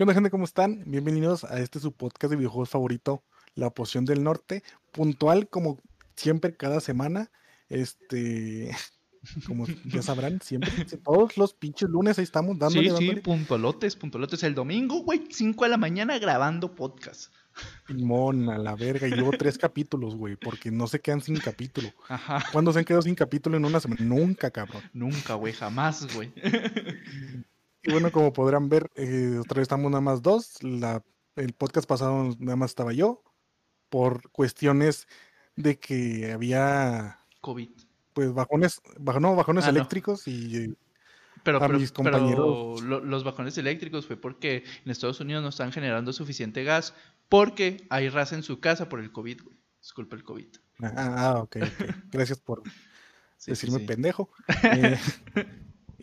¿Qué onda, gente? ¿Cómo están? Bienvenidos a este su podcast de videojuegos favorito, La Poción del Norte. Puntual, como siempre, cada semana. Este, como ya sabrán, siempre, todos los pinches lunes ahí estamos dándole. Sí, sí, puntualotes, puntualotes. El domingo, güey, 5 de la mañana grabando podcast. Mona, la verga. Y llevo tres capítulos, güey, porque no se quedan sin capítulo. Ajá. ¿Cuándo se han quedado sin capítulo en una semana? Nunca, cabrón. Nunca, güey, jamás, güey. Y bueno, como podrán ver, eh, otra vez estamos nada más dos. La, el podcast pasado nada más estaba yo, por cuestiones de que había... COVID. Pues bajones, no, bajones ah, eléctricos y... Pero, a mis compañeros. los bajones eléctricos fue porque en Estados Unidos no están generando suficiente gas porque hay raza en su casa por el COVID, güey. Disculpa el COVID. Ah, ah ok, Gracias por decirme pendejo. Eh,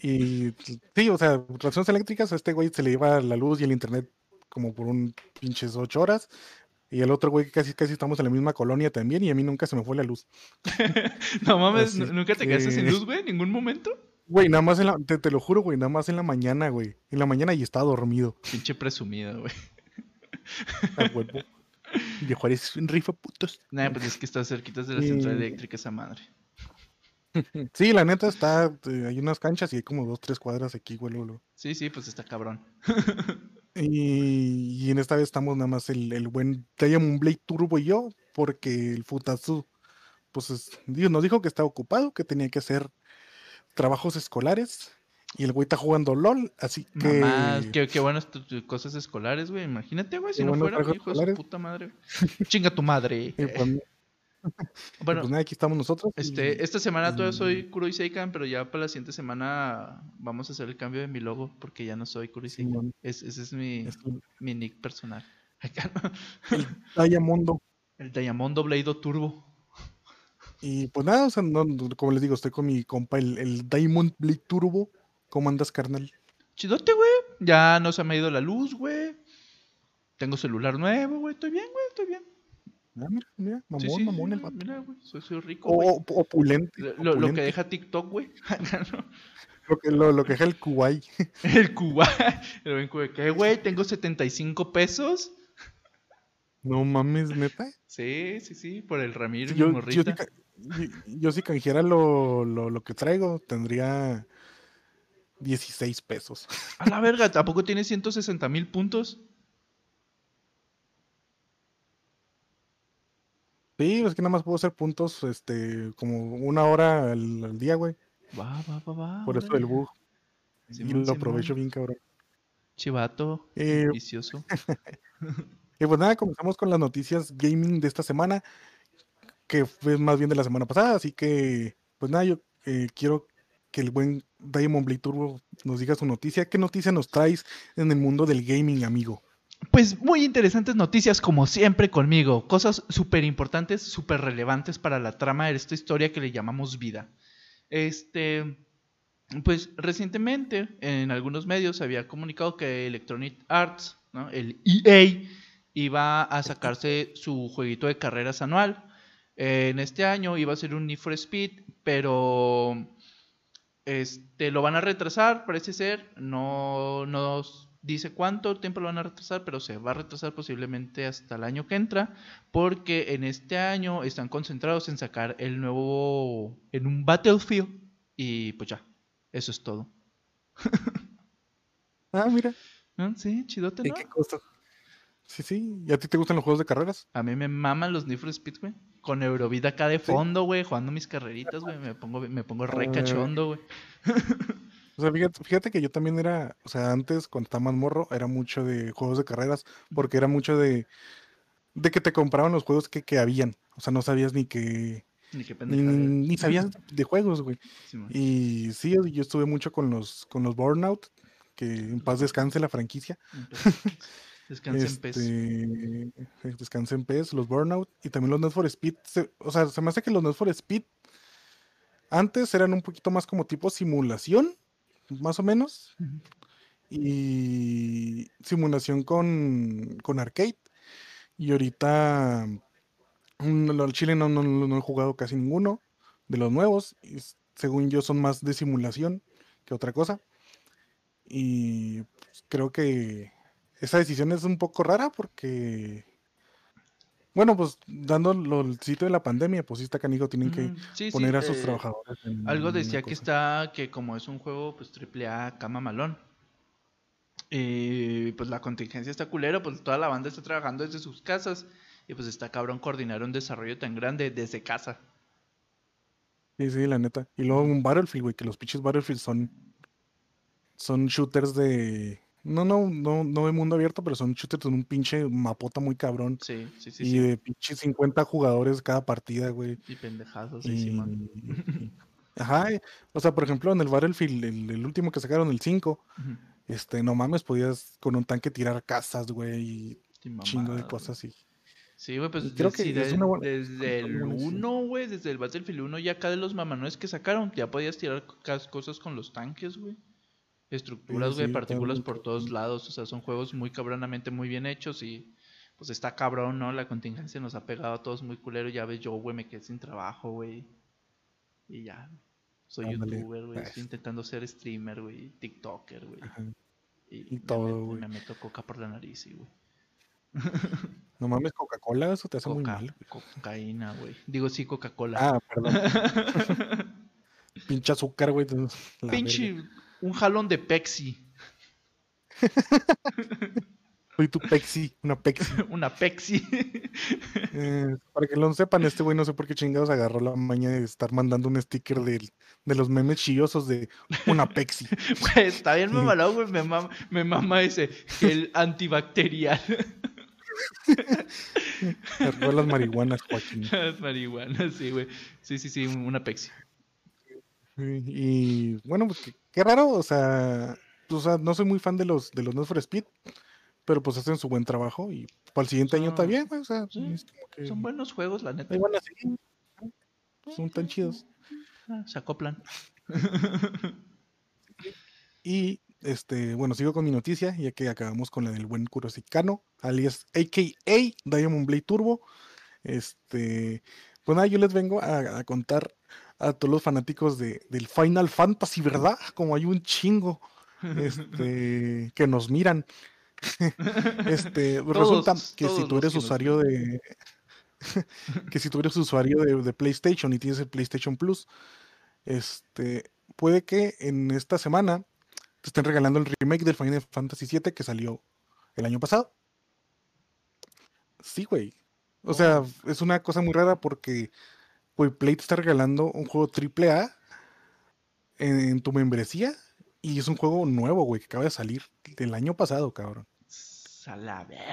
y sí, o sea, razones eléctricas, a este güey se le iba la luz y el internet como por un pinches ocho horas. Y el otro güey casi casi estamos en la misma colonia también y a mí nunca se me fue la luz. no mames, ¿nunca te quedaste sin luz, güey? ¿Ningún momento? Güey, nada más en la, te, lo juro, güey, nada más en la mañana, güey. En la mañana y estaba dormido. Pinche presumido, güey. A huevo. De Juárez rifa putos. Nah, pues es que está cerquita de la central eléctrica esa madre. Sí, la neta está, eh, hay unas canchas y hay como dos, tres cuadras aquí, güey. Sí, sí, pues está cabrón. y, en esta vez estamos nada más el, el buen Diamond Blade Turbo y yo, porque el Futatsu, pues Dios nos dijo que estaba ocupado, que tenía que hacer trabajos escolares. Y el güey está jugando LOL, así que. Mamá, qué, qué buenas cosas escolares, güey. Imagínate, güey, si no fuera hijo de su puta madre. Chinga tu madre. Pues, bueno, pues aquí estamos nosotros. Este, esta semana todavía soy Kuroi Seikan, pero ya para la siguiente semana vamos a hacer el cambio de mi logo porque ya no soy Kuroi Seikan. ese es mi, mi nick personal. el Diamondo. El Diamondo Blade Turbo. Y pues nada, o sea, como les digo, estoy con mi compa, el, el Diamond Blade Turbo. ¿Cómo andas, carnal? Chidote, güey. Ya no se me ha ido la luz, güey. Tengo celular nuevo, güey. Estoy bien, güey, estoy bien. Ah, mira, mira, mamón, mamón el vato. Mira, güey, soy, soy rico. O, opulente, lo, Lo, que deja TikTok, güey. lo, que, lo, lo, que deja el Kuwait. el Kuwait. El ¿Qué, güey? Tengo 75 pesos. No mames, neta. Sí, sí, sí, por el Ramiro y yo, morrita. Yo, yo, si canjera lo, lo, lo que traigo, tendría 16 pesos. A la verga, ¿tampoco tiene 160 mil puntos? Sí, es que nada más puedo hacer puntos, este, como una hora al, día, güey. Va, va, va, va. Por eso el bug. y lo aprovecho bien, cabrón. Chivato, eh, vicioso. y pues nada, comenzamos con las noticias gaming de esta semana, que fue más bien de la semana pasada, así que, pues nada, yo eh, quiero que el buen Diamond Blade Turbo nos diga su noticia. ¿Qué noticia nos traes en el mundo del gaming, amigo? Pues muy interesantes noticias como siempre conmigo, cosas súper importantes, súper relevantes para la trama de esta historia que le llamamos vida. Este, pues recientemente en algunos medios se había comunicado que Electronic Arts, el EA, iba a sacarse su jueguito de carreras anual. en este año iba a ser un Need for Speed, pero este, lo van a retrasar, parece ser. No nos dice cuánto tiempo lo van a retrasar, pero se va a retrasar posiblemente hasta el año que entra, porque en este año están concentrados en sacar el nuevo, en un Battlefield, y pues ya, eso es todo. ah, mira. Sí, chidote, ¿no? ¿Y qué costo? Sí, sí. ¿Y a ti te gustan los juegos de carreras? A mí me maman los Need for Speed, güey. Con Eurovida acá de fondo, güey, jugando mis carreritas, güey. Me pongo, me pongo re cachondo, güey. O sea, fíjate, que yo también era, o sea, antes, cuando estaba más morro, era mucho de juegos de carreras, porque era mucho de, de que te compraban los juegos que, que habían. O sea, no sabías ni que... Ni, qué ni, ni sabías de juegos, güey. y sí, yo estuve mucho con los, con los Burnout, que en paz descanse la franquicia. Descansen en pez. Este, descanse en pez, los Burnout y también los Need for Speed. o sea, se me hace que los Need for Speed antes eran un poquito más como tipo simulación, más o menos. Y simulación con, con arcade. Y ahorita mm, el Chile no, no, he jugado casi ninguno de los nuevos. Y según yo son más de simulación que otra cosa. Y pues, creo que esa decisión es un poco rara porque bueno, pues dando el sitio de la pandemia, pues sí está canijo, tienen que poner a sus eh, trabajadores. algo decía que está, que como es un juego, pues triple A, cama malón. Y pues la contingencia está culero, pues toda la banda está trabajando desde sus casas. Y pues está cabrón coordinar un desarrollo tan grande desde casa. Sí, sí, la neta. Y luego un Battlefield, güey, que los pinches Battlefield son. Son shooters de no, no, no, no de mundo abierto, pero son shooters en un pinche mapota muy cabrón. Sí, sí, sí. Y de pinche 50 jugadores cada partida, güey. Y pendejados, y, Ajá, o sea, por ejemplo, en el Battlefield, el, el último que sacaron, el 5, este, no mames, podías con un tanque tirar casas, güey, y chingo de cosas así. Sí, güey, pues creo que desde el 1, güey, desde el Battlefield 1, ya cada de los mamanoes que sacaron, ya podías tirar cosas con los tanques, güey estructuras, güey, partículas por todos lados. O sea, son juegos muy cabronamente muy bien hechos y pues está cabrón, ¿no? La contingencia nos ha pegado a todos muy culero. Ya ves, yo, güey, me quedé sin trabajo, güey. Y ya, soy youtuber, güey. Estoy intentando ser streamer, güey, tiktoker, güey. Y, todo, güey. Me, meto coca por la nariz, güey. No mames, Coca-Cola, eso te hace muy mal. Cocaína, güey. Digo, sí, Coca-Cola. Ah, perdón. Pinche azúcar, güey. Pinche un jalón de Pexi. Soy tu Pexi, una Pexi. una Pexi. Eh, para que lo sepan, este güey no sé por qué chingados agarró la maña de estar mandando un sticker de, de los memes chillosos de una Pexi. Güey, está bien mamalado, güey. Me mama, me mama ese, el antibacterial. Agarró las marihuanas, Joaquín. Las marihuanas, sí, güey. Sí, sí, sí, una Pexi. Y, bueno, pues qué, raro, o sea, o sea, no soy muy fan de los de los Need for Speed, pero pues hacen su buen trabajo y para el siguiente año también, o sea, son buenos juegos, la neta. son tan chidos. Ah, se acoplan. y este, bueno, sigo con mi noticia, ya que acabamos con la del buen Kurosicano, alias AKA Diamond Blade Turbo. Este, pues nada, yo les vengo a contar a todos los fanáticos de, del Final Fantasy, ¿verdad? Como hay un chingo este, que nos miran. este, resulta que si tú eres usuario de. que si tú eres usuario de, PlayStation y tienes el PlayStation Plus, este, puede que en esta semana te estén regalando el remake del Final Fantasy VII que salió el año pasado. Sí, güey. O sea, oh. es una cosa muy rara porque güey, Play te está regalando un juego AAA en, en tu membresía y es un juego nuevo, güey, que acaba de salir del año pasado, cabrón.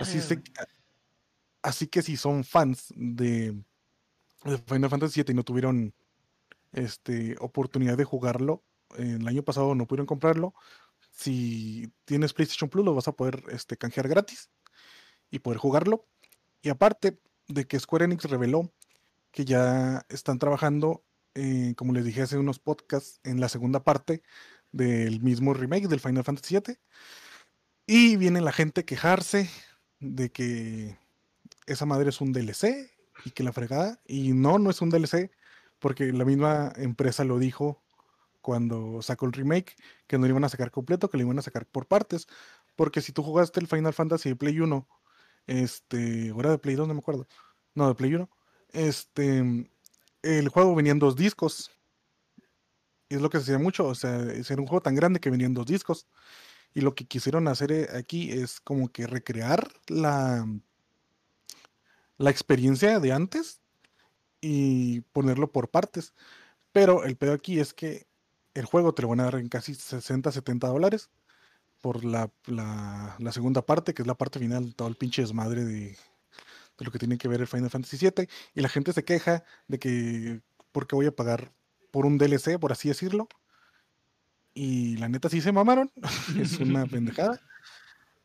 Así, así que si son fans de, Final Fantasy VII y no tuvieron este, oportunidad de jugarlo, el año pasado no pudieron comprarlo, si tienes PlayStation Plus lo vas a poder este, canjear gratis y poder jugarlo. Y aparte de que Square Enix reveló que ya están trabajando, eh, como les dije hace unos podcasts, en la segunda parte del mismo remake del Final Fantasy VII. Y viene la gente a quejarse de que esa madre es un DLC y que la fregada. Y no, no es un DLC, porque la misma empresa lo dijo cuando sacó el remake, que no lo iban a sacar completo, que lo iban a sacar por partes. Porque si tú jugaste el Final Fantasy de Play 1, este, ahora de Play 2, no me acuerdo. No, de Play 1 este, el juego venía en dos discos. Y es lo que se hacía mucho, o sea, era un juego tan grande que venían dos discos. Y lo que quisieron hacer eh, aquí es como que recrear la, la experiencia de antes y ponerlo por partes. Pero el pedo aquí es que el juego te lo van a dar en casi 60, 70 dólares por la, la, la segunda parte, que es la parte final, todo el pinche desmadre de, de lo que tiene que ver el Final Fantasy VII, y la gente se queja de que, ¿por qué voy a pagar por un DLC, por así decirlo? Y la neta sí se mamaron, es una pendejada.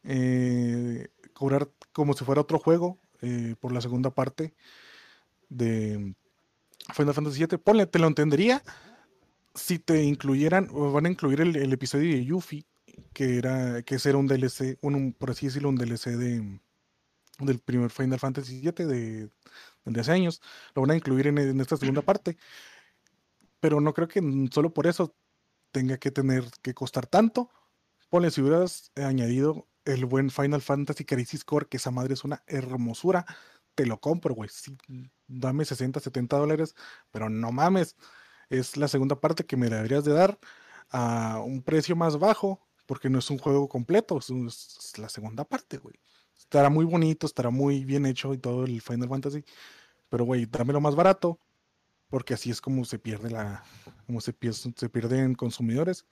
Eh, cobrar como si fuera otro juego eh, por la segunda parte de Final Fantasy VII, ponle, te lo entendería si te incluyeran, o van a incluir el, episodio de Yuffie, que era, que ese era un DLC, un, por así decirlo, un DLC de, del primer Final Fantasy VII de, de hace años. Lo van a incluir en, esta segunda parte. Pero no creo que solo por eso tenga que tener que costar tanto. Ponle, si hubieras añadido el buen Final Fantasy Crisis Core, que esa madre es una hermosura, te lo compro, güey. Dame 60, 70 dólares, pero no mames. Es la segunda parte que me deberías de dar a un precio más bajo, porque no es un juego completo, es, la segunda parte, güey. Estará muy bonito, estará muy bien hecho y todo el Final Fantasy, pero güey, dámelo más barato, porque así es como se pierde la, como se, se pierden consumidores,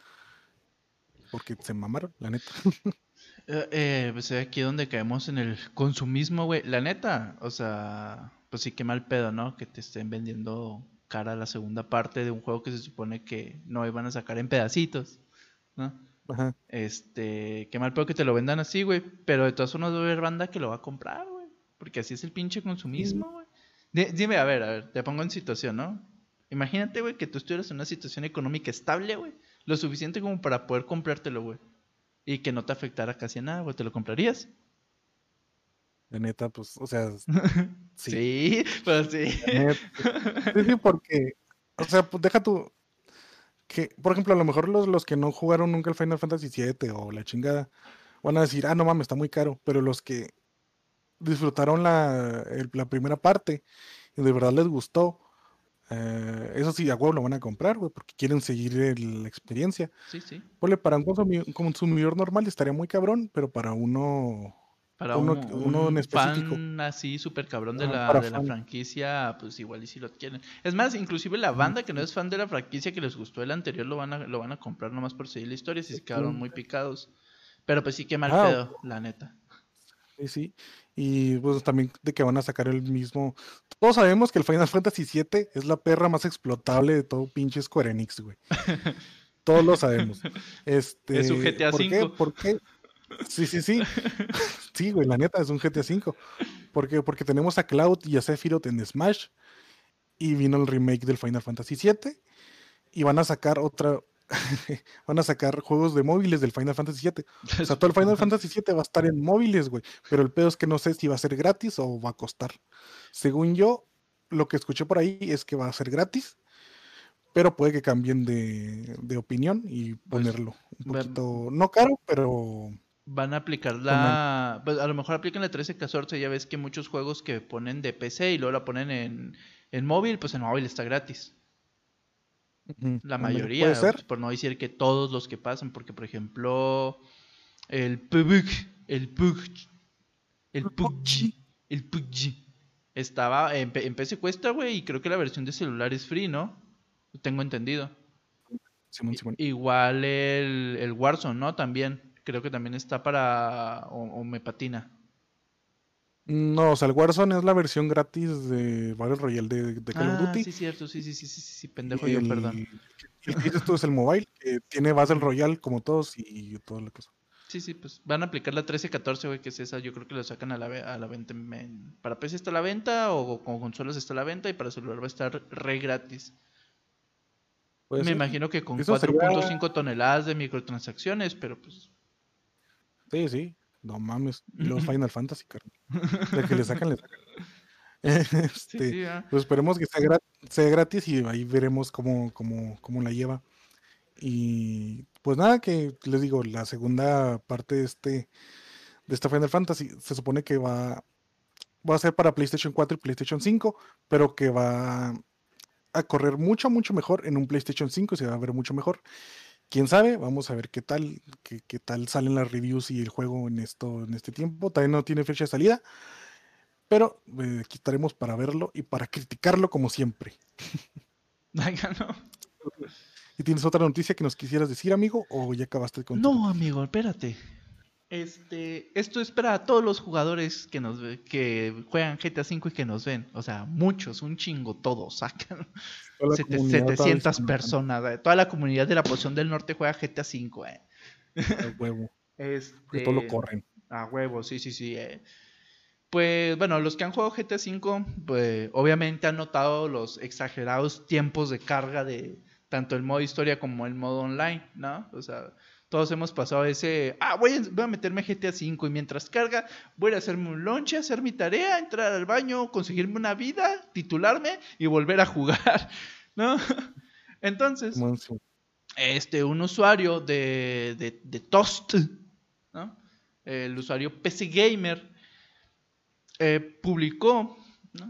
porque se mamaron, la neta. Eh, eh, pues aquí donde caemos en el consumismo, güey. La neta, o sea, pues sí que mal pedo, ¿no? Que te estén vendiendo cara la segunda parte de un juego que se supone que no iban a sacar en pedacitos, ¿no? Ajá. Este, qué mal pedo que te lo vendan así, güey. Pero de todas formas va a haber banda que lo va a comprar, güey. Porque así es el pinche consumismo, güey. Dime, a ver, a ver, te pongo en situación, ¿no? Imagínate, güey, que tú estuvieras en una situación económica estable, güey. Lo suficiente como para poder comprártelo, güey y que no te afectara casi nada, güey, ¿te lo comprarías? De neta, pues, o sea. sí, sí pues sí. Sí, sí, porque, o sea, pues deja tu. Que, por ejemplo, a lo mejor los, los que no jugaron nunca el Final Fantasy VII o la chingada van a decir, ah, no mames, está muy caro. Pero los que disfrutaron la, la primera parte y de verdad les gustó, eh, eso sí, a huevo lo van a comprar, güey, porque quieren seguir la experiencia. Sí, sí. Ponle, para un consumidor, normal estaría muy cabrón, pero para uno. Para uno, un, en específico. fan así súper cabrón de, la, de la franquicia, pues igual y si lo quieren. Es más, inclusive la banda que no es fan de la franquicia que les gustó el anterior lo van a, lo van a comprar nomás por seguir la historia si se quedaron muy picados. Pero pues sí, qué mal ah, pedo, la neta. Sí, sí. Y pues también de que van a sacar el mismo. Todos sabemos que el Final Fantasy VII es la perra más explotable de todo pinche Square Enix, güey. Todos lo sabemos. Este, es un GTA ¿por Qué? ¿Por qué? Sí, sí, sí. Sí, güey, la neta es un GTA V. ¿Por qué? Porque tenemos a Cloud y a Sephiroth en Smash. Y vino el remake del Final Fantasy VII. Y van a sacar otra, van a sacar juegos de móviles del Final Fantasy VII. O sea, todo el Final Fantasy VII va a estar en móviles, güey. Pero el pedo es que no sé si va a ser gratis o va a costar. Según yo, lo que escuché por ahí es que va a ser gratis. Pero puede que cambien de, opinión y pues, ponerlo un poquito, no caro, pero van a aplicar la. Pues, a lo mejor aplican la 13-14. Ya ves que muchos juegos que ponen de PC y luego la ponen en, en móvil, pues en móvil está gratis. La mayoría, por no decir que todos los que pasan, porque por ejemplo, el PUBG, el PUBG, el PUBG, el PUBG, estaba en, PC cuesta, güey, y creo que la versión de celular es free, ¿no? Tengo entendido. Igual el, el Warzone, ¿no? También, creo que también está para, o me patina. No, o sea, el Warzone es la versión gratis de Battle Royale de, de Call of ah, Duty. Sí, cierto, sí, sí, sí, sí, sí, pendejo yo, perdón. El que dices tú es el mobile, que tiene Battle Royale como todos y toda la cosa. Sí, sí, pues van a aplicar la 13-14, güey, que es esa. Yo creo que lo sacan a la, a la venta. para PC está a la venta, o con consolas está a la venta, y para celular va a estar re gratis. Me imagino que con 4.5 toneladas de microtransacciones, pero pues. Sí, sí. No mames. los Final Fantasy, carnal. De que le sacan, le sacan. Este, pues esperemos que sea, gratis y ahí veremos cómo, cómo, cómo la lleva. Y pues nada, que les digo, la segunda parte de este, de esta Final Fantasy se supone que va, va a ser para PlayStation 4 y PlayStation 5, pero que va a correr mucho, mucho mejor en un PlayStation 5 y se va a ver mucho mejor quién sabe, vamos a ver qué tal, qué, tal salen las reviews y el juego en esto, en este tiempo. También no tiene fecha de salida, pero eh, aquí estaremos para verlo y para criticarlo como siempre. ¿Y tienes otra noticia que nos quisieras decir, amigo? ¿O ya acabaste con No, amigo, espérate. Este, esto es para todos los jugadores que nos que juegan GTA V y que nos ven. O sea, muchos, un chingo, todos sacan. 700 personas. Eh, toda la comunidad de la posición del norte juega GTA V, eh. A huevo. Este, todo lo corren. A huevo, sí, sí, sí. Eh. Pues bueno, los que han jugado GTA V, pues obviamente han notado los exagerados tiempos de carga de tanto el modo historia como el modo online, ¿no? O sea, todos hemos pasado ese, ah, voy a, voy a meterme a GTA V y mientras carga voy a hacerme un lonche, hacer mi tarea, entrar al baño, conseguirme una vida, titularme y volver a jugar, ¿no? Entonces, este, un usuario de, de, Toast, ¿no? el usuario PC Gamer, eh, publicó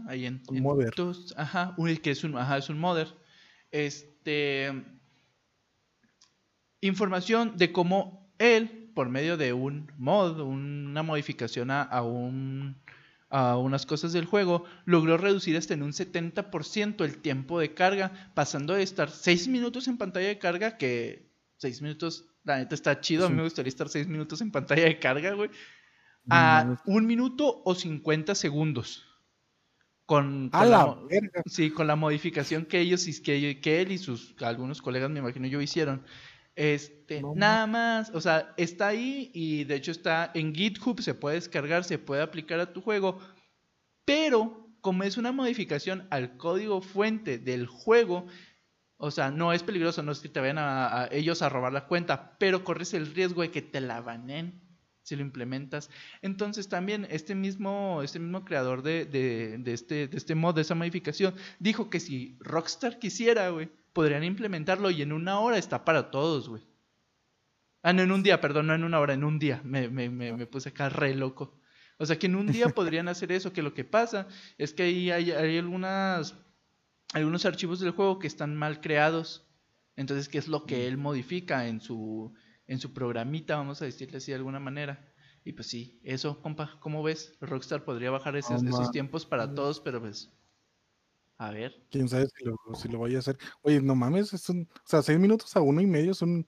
ahí en, un modder. ajá, que es un, ajá, es un modder, este, información de cómo él, por medio de un mod, una modificación a, un, a unas cosas del juego, logró reducir hasta en un 70% el tiempo de carga, pasando de estar 6 minutos en pantalla de carga, que 6 minutos, la neta está chido, a mí me gustaría estar 6 minutos en pantalla de carga, güey, a un minuto o 50 segundos. Con, la, Sí, con la modificación que ellos que, que él y sus algunos colegas, me imagino yo, hicieron. Este, nada más, o sea, está ahí y de hecho está en GitHub, se puede descargar, se puede aplicar a tu juego, pero como es una modificación al código fuente del juego, o sea, no es peligroso, no es que te vayan a, a ellos a robar la cuenta, pero corres el riesgo de que te la banen si lo implementas. Entonces también este mismo, este mismo creador de, de, este, de este mod, de esa modificación, dijo que si Rockstar quisiera, güey, podrían implementarlo y en una hora está para todos, güey. Ah, no, en un día, perdón, no en una hora, en un día. Me, me, me, me puse acá re loco. O sea que en un día podrían hacer eso, que lo que pasa es que ahí hay, hay algunas, algunos archivos del juego que están mal creados. Entonces, ¿qué es lo que él modifica en su, en su programita, vamos a decirle así de alguna manera. Y pues sí, eso, compa, ¿cómo ves? Rockstar podría bajar esos, tiempos para todos, pero pues. A ver. Quién sabe si lo, si lo vaya a hacer. Oye, no mames, es un, o sea, seis minutos a uno y medio es un,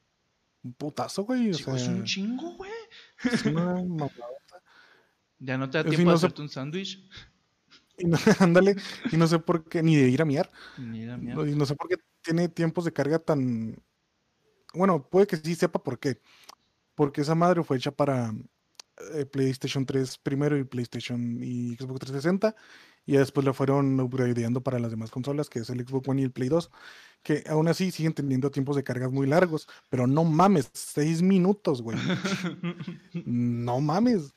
putazo, güey. O sea, es un chingo, güey. Es una Ya no te da tiempo de hacerte un sándwich. ándale, y no sé por qué, ni de ir a miar. Ni de a miar. y no sé por qué tiene tiempos de carga tan, bueno, puede que sí sepa por qué. Porque esa madre fue hecha para eh, PlayStation 3 primero y PlayStation y Xbox 360. Y después la fueron upgradeando para las demás consolas, que es el Xbox One y el Play 2. Que aún así siguen teniendo tiempos de cargas muy largos. Pero no mames, seis minutos, güey. no mames.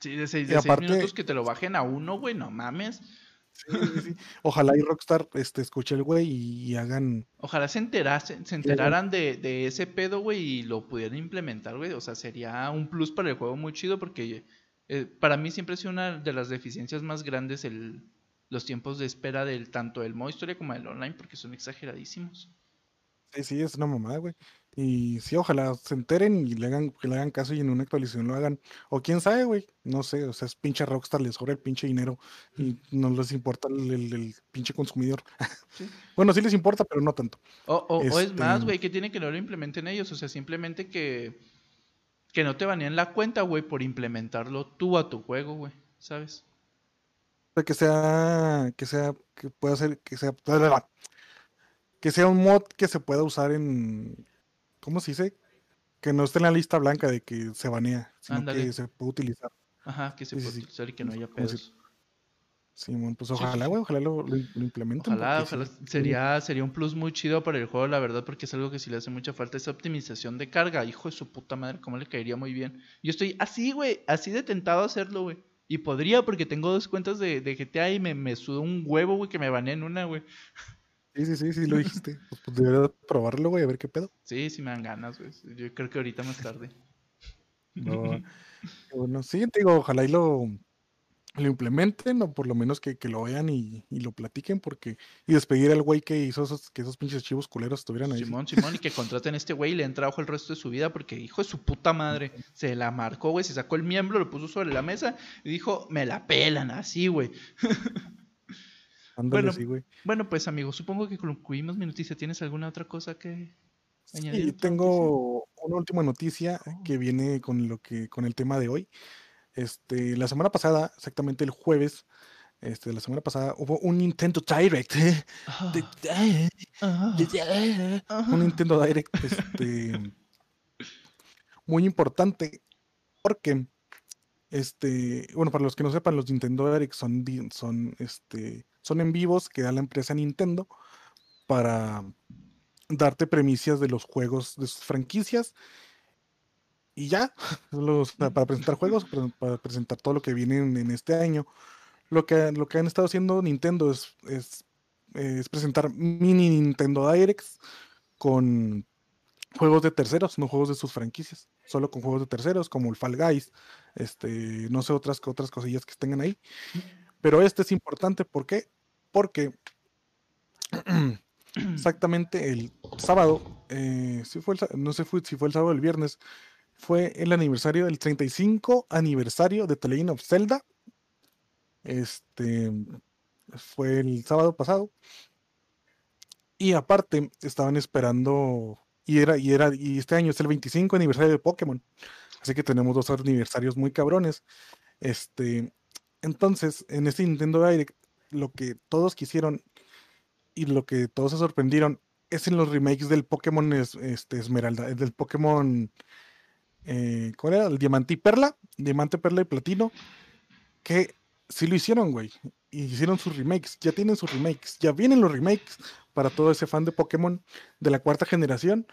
Sí, de seis, minutos que te lo bajen a uno, güey, no mames. Ojalá y Rockstar este, escuche el güey y, hagan. Ojalá se, se enteraran de, ese pedo, güey, y lo pudieran implementar, güey. O sea, sería un plus para el juego muy chido porque eh, para mí siempre ha sido una de las deficiencias más grandes el, los tiempos de espera del tanto del modo historia como del online porque son exageradísimos. Sí, sí, es una mamada, güey. Y sí, ojalá se enteren y le hagan, que le hagan caso y en una actualización lo hagan. O quién sabe, güey. No sé, o sea, es pinche Rockstar, les sobra el pinche dinero y no les importa el, pinche consumidor. bueno, sí les importa, pero no tanto. O, es más, este güey, que tiene que no lo implementen ellos. O sea, simplemente que, que no te banean la cuenta, güey, por implementarlo tú a tu juego, güey. ¿Sabes? O sea, que sea, que sea, que pueda ser, que sea, que sea un mod que se pueda usar en ¿cómo se dice? Que no esté en la lista blanca de que se banea, sino que se puede utilizar. Ajá, que se puede utilizar y que no haya pedos. Sí, bueno, pues ojalá, güey, ojalá lo, lo, implementen. Ojalá, ojalá. Sería, sería un plus muy chido para el juego, la verdad, porque es algo que sí le hace mucha falta, esa optimización de carga. Hijo de su puta madre, cómo le caería muy bien. Yo estoy así, güey, así de tentado a hacerlo, güey. Y podría, porque tengo dos cuentas de, de GTA y me, me sudo un huevo, güey, que me baneen una, güey. Sí, sí, sí, sí, lo dijiste. Pues, pues debería probarlo, güey, a ver qué pedo. Sí, sí me dan ganas, güey. Yo creo que ahorita más tarde. No. bueno, sí, te digo, ojalá y lo, lo implementen, o por lo menos que, que lo vean y, y, lo platiquen, porque. Y despedir al güey que hizo esos, que esos pinches chivos culeros estuvieran ahí. Simón, Simón, y que contraten a este güey y le den trabajo el resto de su vida, porque hijo de su puta madre. Se la marcó, güey, se sacó el miembro, lo puso sobre la mesa y dijo, me la pelan, así, güey. bueno, bueno, pues amigos, supongo que concluimos mi noticia. ¿Tienes alguna otra cosa que añadir? Sí, tengo una última noticia oh. que viene con lo que con el tema de hoy. Este, la semana pasada, exactamente el jueves, este, la semana pasada hubo un Nintendo Direct. Un Nintendo Direct este, muy importante porque este, bueno, para los que no sepan, los Nintendo Direct son, son este, son en vivos que da la empresa Nintendo para darte premisas de los juegos de sus franquicias. Y ya, para presentar juegos, para, presentar todo lo que viene en, este año. Lo que, lo que han estado haciendo Nintendo es, es, presentar mini Nintendo Directs con juegos de terceros, no juegos de sus franquicias. solo con juegos de terceros, como el Fall Guys, este, no sé otras, otras cosillas que tengan ahí. Pero este es importante, ¿por qué? Porque exactamente el sábado, eh, si fue no sé si fue el sábado o el viernes, fue el aniversario del 35 aniversario de The Legend of Zelda. Este fue el sábado pasado. Y aparte, estaban esperando. Y era, y era, y este año es el 25 aniversario de Pokémon. Así que tenemos dos aniversarios muy cabrones. Este. Entonces, en este Nintendo Direct, lo que todos quisieron y lo que todos se sorprendieron es en los remakes del Pokémon este, Esmeralda, del Pokémon eh, ¿cuál era? El Diamante y Perla, Diamante, Perla y Platino, que sí lo hicieron, güey. Y hicieron sus remakes, ya tienen sus remakes, ya vienen los remakes para todo ese fan de Pokémon de la cuarta generación.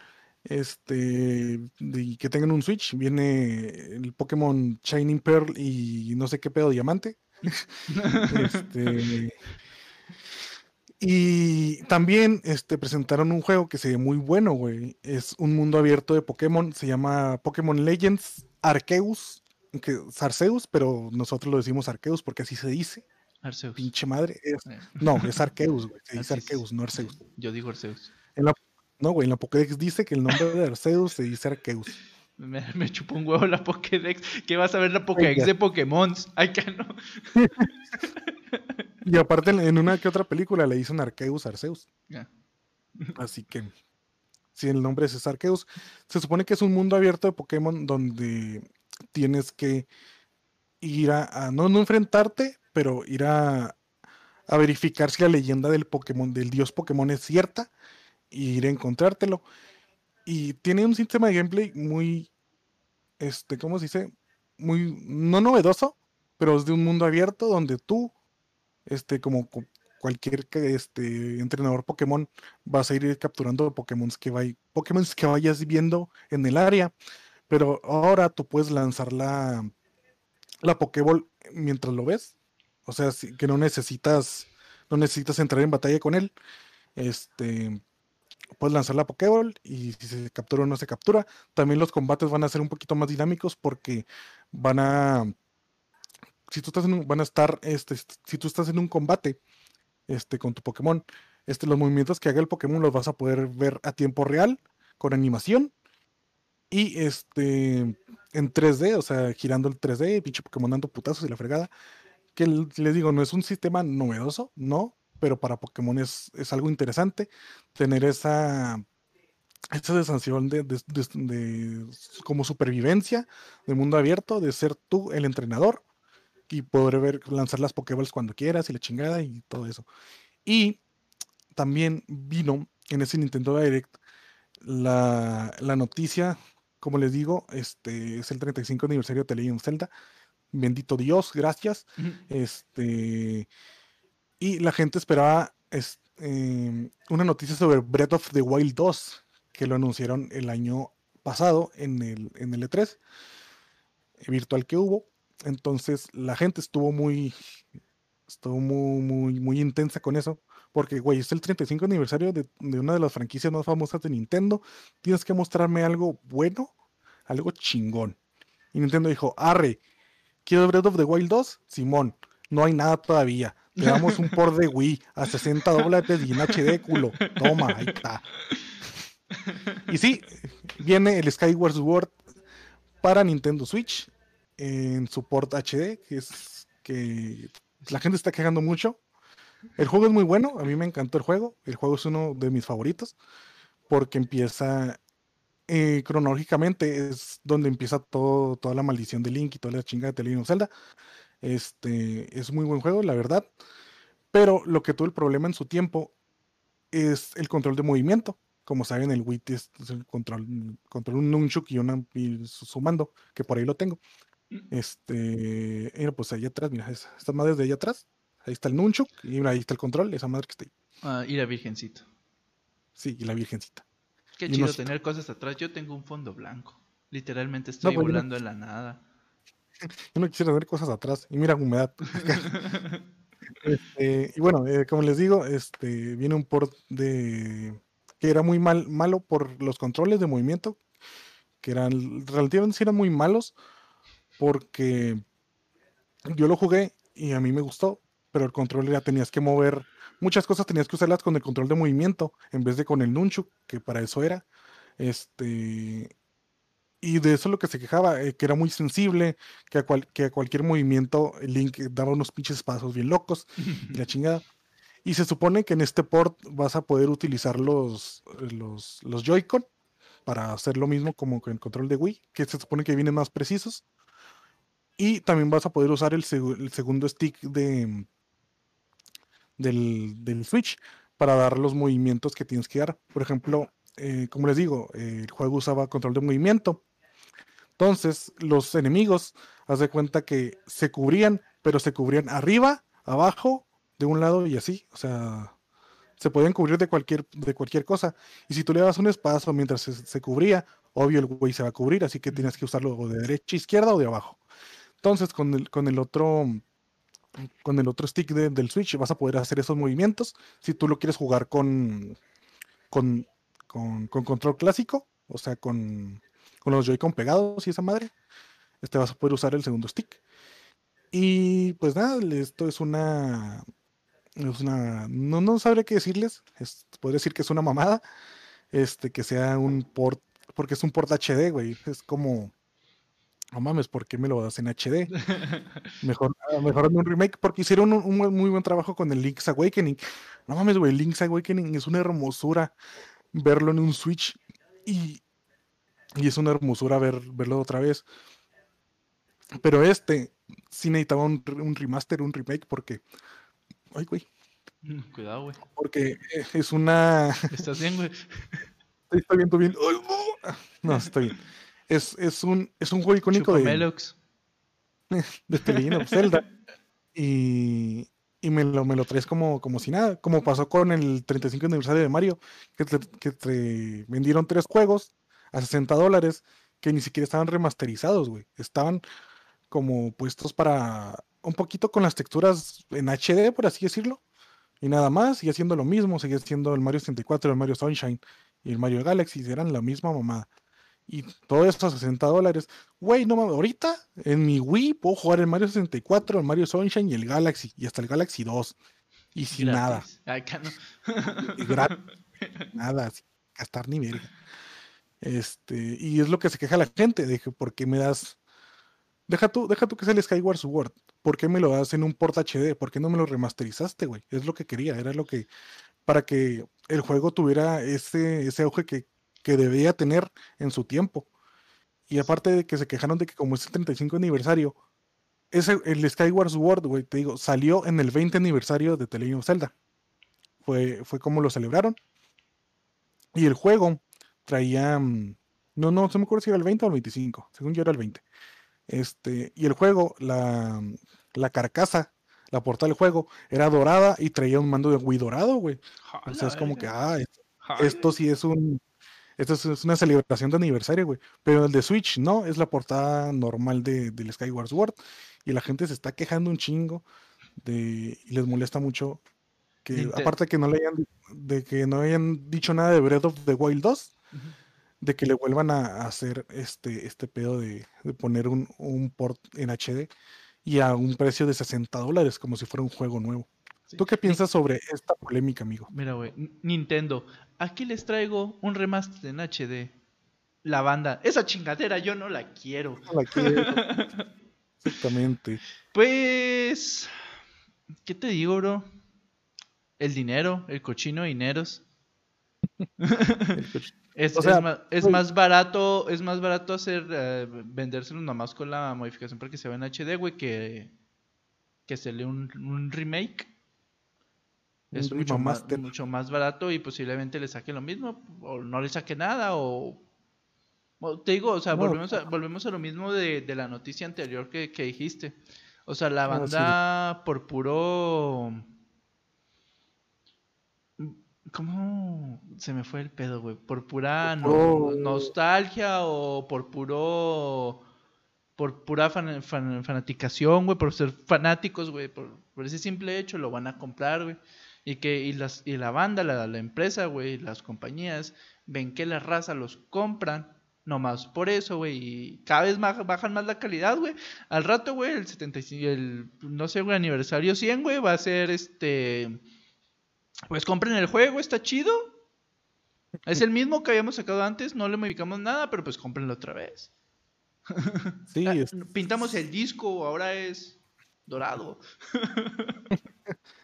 Este, y que tengan un Switch, viene el Pokémon Shining Pearl y no sé qué pedo diamante. este, y también este, presentaron un juego que se ve muy bueno, güey. Es un mundo abierto de Pokémon. Se llama Pokémon Legends Arceus. Que es Arceus, pero nosotros lo decimos Arceus porque así se dice. Arceus. Pinche madre. Eh. no, es Arceus, güey. Se dice Arceus, no Arceus. Yo digo Arceus. No, güey, en la Pokédex dice que el nombre de Arceus se dice Arceus. Me, me chupó un huevo la Pokédex. ¿Qué vas a ver la Pokédex de Pokémon? Ay, que no. Y aparte en una que otra película le dicen Arceus Arceus. Así que, si el nombre es Arceus, se supone que es un mundo abierto de Pokémon donde tienes que ir a, no, no enfrentarte, pero ir a, a, verificar si la leyenda del Pokémon, del dios Pokémon es cierta, y ir a encontrártelo. Y tiene un sistema de gameplay muy, este, ¿cómo se dice? Muy, no novedoso, pero es de un mundo abierto donde tú este, como cualquier este, entrenador Pokémon, vas a ir capturando Pokémon que, Pokémon que vayas viendo en el área. Pero ahora tú puedes lanzar la, la Pokéball mientras lo ves. O sea, que no necesitas, no necesitas entrar en batalla con él. Este, puedes lanzar la Pokéball y si se captura o no se captura. También los combates van a ser un poquito más dinámicos porque van a si tú estás en un, van a estar, este, si tú estás en un combate, este, con tu Pokémon, este, los movimientos que haga el Pokémon los vas a poder ver a tiempo real, con animación, y este, en 3D, o sea, girando el 3D, pinche Pokémon dando putazos y la fregada, que les digo, no es un sistema novedoso, no, pero para Pokémon es, es algo interesante tener esa, esa sensación de, de, de, como supervivencia de mundo abierto, de ser tú el entrenador y poder ver, lanzar las Pokéballs cuando quieras y la chingada y todo eso. Y también vino en ese Nintendo Direct la, la noticia, como les digo, este es el 35 aniversario de Legend Zelda. Bendito Dios, gracias. Este y la gente esperaba em, una noticia sobre Breath of the Wild 2, que lo anunciaron el año pasado en el, en el E3 virtual que hubo. Entonces la gente estuvo muy, estuvo muy, muy, muy intensa con eso. Porque, güey, es el 35 aniversario de, una de las franquicias más famosas de Nintendo. Tienes que mostrarme algo bueno, algo chingón. Y Nintendo dijo, arre, ¿quieres Breath of the Wild 2? Simón, no hay nada todavía. Te damos un por de Wii a 60 dólares y en HD, culo. Toma, ahí está. Y sí, viene el Skyward Sword para Nintendo Switch en support HD, que es que la gente está quejando mucho. El juego es muy bueno, a mí me encantó el juego. El juego es uno de mis favoritos porque empieza eh, cronológicamente, es donde empieza todo, toda la maldición de Link y toda la chingada de Legend Zelda. Este es muy buen juego, la verdad. Pero lo que tuvo el problema en su tiempo es el control de movimiento. Como saben, el Wii es el control, control un Nunchuk y, una, y su mando, que por ahí lo tengo. Este, mira, pues allá atrás, mira, estas madres de allá atrás, ahí está el Nunchuk y mira, ahí está el control, esa madre que está ahí. Ah, y la virgencita. Sí, y la virgencita. Qué chido tener cosas atrás. Yo tengo un fondo blanco. Literalmente estoy pues, volando en la nada. Yo no quisiera ver cosas atrás. Y mira, humedad. este, y bueno, eh, como les digo, este viene un port de que era muy mal, malo por los controles de movimiento que eran relativamente eran muy malos porque yo lo jugué y a mí me gustó, pero el control ya tenías que mover muchas cosas tenías que usarlas con el control de movimiento en vez de con el nunchuk, que para eso era. Este y de eso lo que se quejaba, eh, que era muy sensible, que a, que a cualquier movimiento Link daba unos pinches pasos bien locos y la chingada. Y se supone que en este port vas a poder utilizar los, los, los Joy-Con para hacer lo mismo como con el control de Wii, que se supone que vienen más precisos. Y también vas a poder usar el, segundo stick de, del, Switch para dar los movimientos que tienes que dar. Por ejemplo, eh, como les digo, el juego usaba control de movimiento. Entonces, los enemigos, haz de cuenta que se cubrían, pero se cubrían arriba, abajo, de un lado y así. O sea, se podían cubrir de cualquier, de cualquier cosa. Y si tú le das un espacio mientras se, cubría, obvio el güey se va a cubrir, así que tienes que usarlo de derecha, izquierda o de abajo. Entonces, con el, con el otro con el otro stick del Switch vas a poder hacer esos movimientos. Si tú lo quieres jugar con, con, con, control clásico, o sea, con, con los Joy-Con pegados y esa madre, este vas a poder usar el segundo stick. Y pues nada, esto es una. Es una. No, no sabría qué decirles. Es, podría decir que es una mamada. Este, que sea un port. Porque es un port HD, güey. Es como no mames, ¿por qué me lo das en HD? Mejor, mejor un remake, porque hicieron un, muy buen trabajo con el Link's Awakening. No mames, güey, Link's Awakening es una hermosura verlo en un Switch y, y es una hermosura ver, verlo otra vez. Pero este sí necesitaba un, remaster, un remake, porque. Ay, güey. Mm, cuidado, güey. Porque es una. ¿Estás bien, güey? Estoy viendo bien. no, estoy bien es, es, un, es un juego icónico de, de The Zelda. Y, y me, lo, me lo traes como, como si nada, como pasó con el 35 aniversario de Mario, que te, que te vendieron tres juegos a 60 dólares que ni siquiera estaban remasterizados, güey. Estaban como puestos para un poquito con las texturas en HD, por así decirlo. Y nada más, sigue haciendo lo mismo, sigue siendo el Mario 64, el Mario Sunshine y el Mario Galaxy, eran la misma mamada. Y todo esto a 60 dólares. Güey, no mames, ahorita en mi Wii puedo jugar el Mario 64, el Mario Sunshine y el Galaxy. Y hasta el Galaxy 2. Y sin nada. nada, sin gastar ni verga. Este, y es lo que se queja la gente. Dije, ¿por qué me das? Deja tú, deja tú que sea el Skyward Sword. ¿Por qué me lo das en un port HD? ¿Por qué no me lo remasterizaste, güey? Es lo que quería, era lo que. Para que el juego tuviera ese, ese auge que, que debía tener en su tiempo. Y aparte de que se quejaron de que como es el 35 aniversario, ese, el Skyward Sword, güey, te digo, salió en el 20 aniversario de The Legend of Zelda. Fue, fue como lo celebraron. Y el juego traía... Mm, no, no, se me acuerdo si era el 20 o el 25. Según yo era el 20. Este, y el juego, la, la carcasa, la portada del juego, era dorada y traía un mando de Wii dorado, güey. O sea, es como que, ah, esto sí es un esto es, una celebración de aniversario, güey. Pero el de Switch no, es la portada normal de, del Skyward Sword. Y la gente se está quejando un chingo de, y les molesta mucho que, aparte de que no le hayan, de que no hayan dicho nada de Breath of the Wild 2, de que le vuelvan a, hacer este, este pedo de, poner un, un, port en HD y a un precio de 60 dólares, como si fuera un juego nuevo. ¿Tú qué piensas sobre esta polémica, amigo? Mira, güey, Nintendo, aquí les traigo un remaster en HD. La banda, esa chingadera yo no la quiero. No la quiero. Exactamente. Pues, ¿qué te digo, bro? El dinero, el cochino dineros. es, es, más, barato, es más barato hacer eh, vendérselo nomás con la modificación para que se vea en HD, güey, que, que hacerle un, un remake. Es mucho más, mucho más barato y posiblemente le saque lo mismo o no le saque nada o, te digo, o sea, volvemos, a, volvemos a lo mismo de, la noticia anterior que, dijiste. O sea, la banda por puro... ¿Cómo se me fue el pedo, güey? Por pura nostalgia o por puro... Por pura fanaticación, güey, por ser fanáticos, güey, por, por ese simple hecho lo van a comprar, güey. Y que y las, y la banda, la, la empresa, güey, las compañías, ven que la raza los compran Nomás por eso, güey. Y cada vez más, bajan más la calidad, güey. Al rato, güey, el 75, el, no sé, güey, aniversario 100, güey, va a ser este... Pues compren el juego, está chido. Es el mismo que habíamos sacado antes, no le modificamos nada, pero pues cómprenlo otra vez. Sí, ah, Pintamos el disco, ahora es dorado.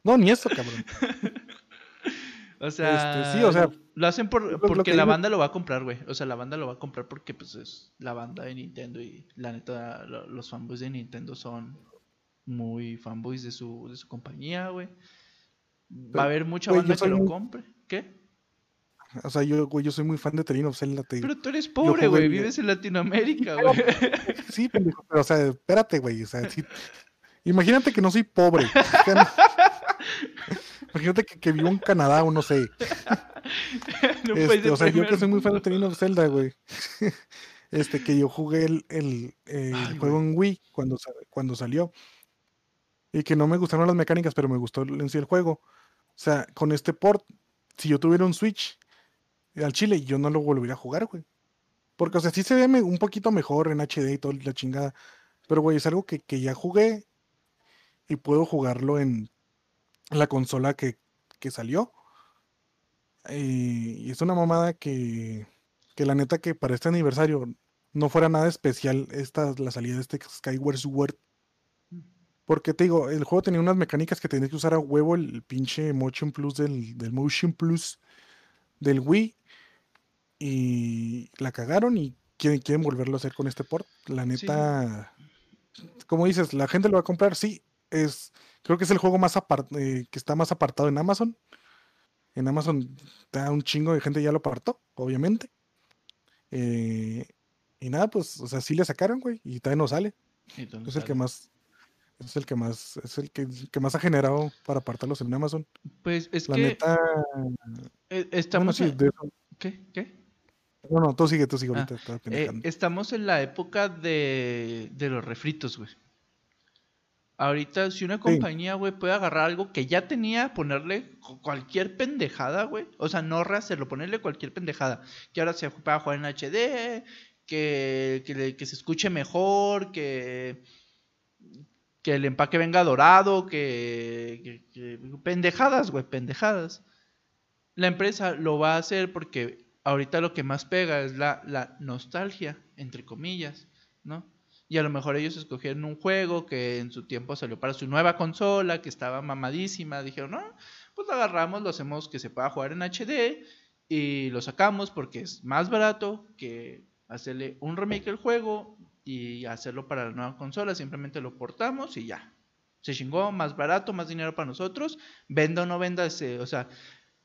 no, ni eso, cabrón. O sea, este, sí, o sea, lo hacen por, porque la banda lo va a comprar, güey. O sea, la banda lo va a comprar porque pues es la banda de Nintendo y la neta los fanboys de Nintendo son muy fanboys de su, de su compañía, güey. Va a haber mucha banda que lo compre. ¿Qué? O sea, yo, güey, yo soy muy fan de Terino Zelda. Pero tú eres pobre, güey. Vives en Latinoamérica, güey. Sí. Pero, o sea, espérate, güey. O sea, imagínate que no soy pobre. Imagínate que, que, vivo en Canadá o no sé. Este, o sea, yo que soy muy fan de Terino Zelda, güey. Este, que yo jugué el, el, juego en Wii cuando, cuando salió. Y que no me gustaron las mecánicas, pero me gustó en sí el juego. O sea, con este port, si yo tuviera un Switch, al Chile, yo no lo volvería a jugar, güey. Porque, o sea, sí se ve un poquito mejor en HD y toda la chingada. Pero, güey, es algo que, ya jugué y puedo jugarlo en la consola que, salió. Y, es una mamada que, que la neta que para este aniversario no fuera nada especial esta, la salida de este Skyward Sword. Porque te digo, el juego tenía unas mecánicas que tenías que usar a huevo el pinche Motion Plus del, del Motion Plus del Wii y la cagaron y quieren, quieren volverlo a hacer con este port. La neta, como dices, la gente lo va a comprar, sí, es, creo que es el juego más eh, que está más apartado en Amazon. En Amazon está un chingo de gente ya lo apartó, obviamente. Eh, y nada, pues, o sea, sí le sacaron, güey, y todavía no sale. Es el que más, es el que más, es el que, más ha generado para apartarlos en Amazon. Pues es la que neta, eh, estamos ¿Qué? ¿Qué? No, no, tú sigue, tú sigue ahorita. Ah, eh, estamos en la época de, de los refritos, güey. Ahorita, si una compañía, güey, puede agarrar algo que ya tenía, ponerle cualquier pendejada, güey. O sea, no rehacerlo, ponerle cualquier pendejada. Que ahora se pueda jugar en HD, que, que, se escuche mejor, que, que el empaque venga dorado, que, pendejadas, güey, pendejadas. La empresa lo va a hacer porque ahorita lo que más pega es la, la nostalgia, entre comillas, ¿no? Y a lo mejor ellos escogieron un juego que en su tiempo salió para su nueva consola, que estaba mamadísima. Dijeron, no, pues lo agarramos, lo hacemos que se pueda jugar en HD y lo sacamos porque es más barato que hacerle un remake al juego y hacerlo para la nueva consola. Simplemente lo portamos y ya. Se chingó, más barato, más dinero para nosotros. Venda o no venda ese, o sea,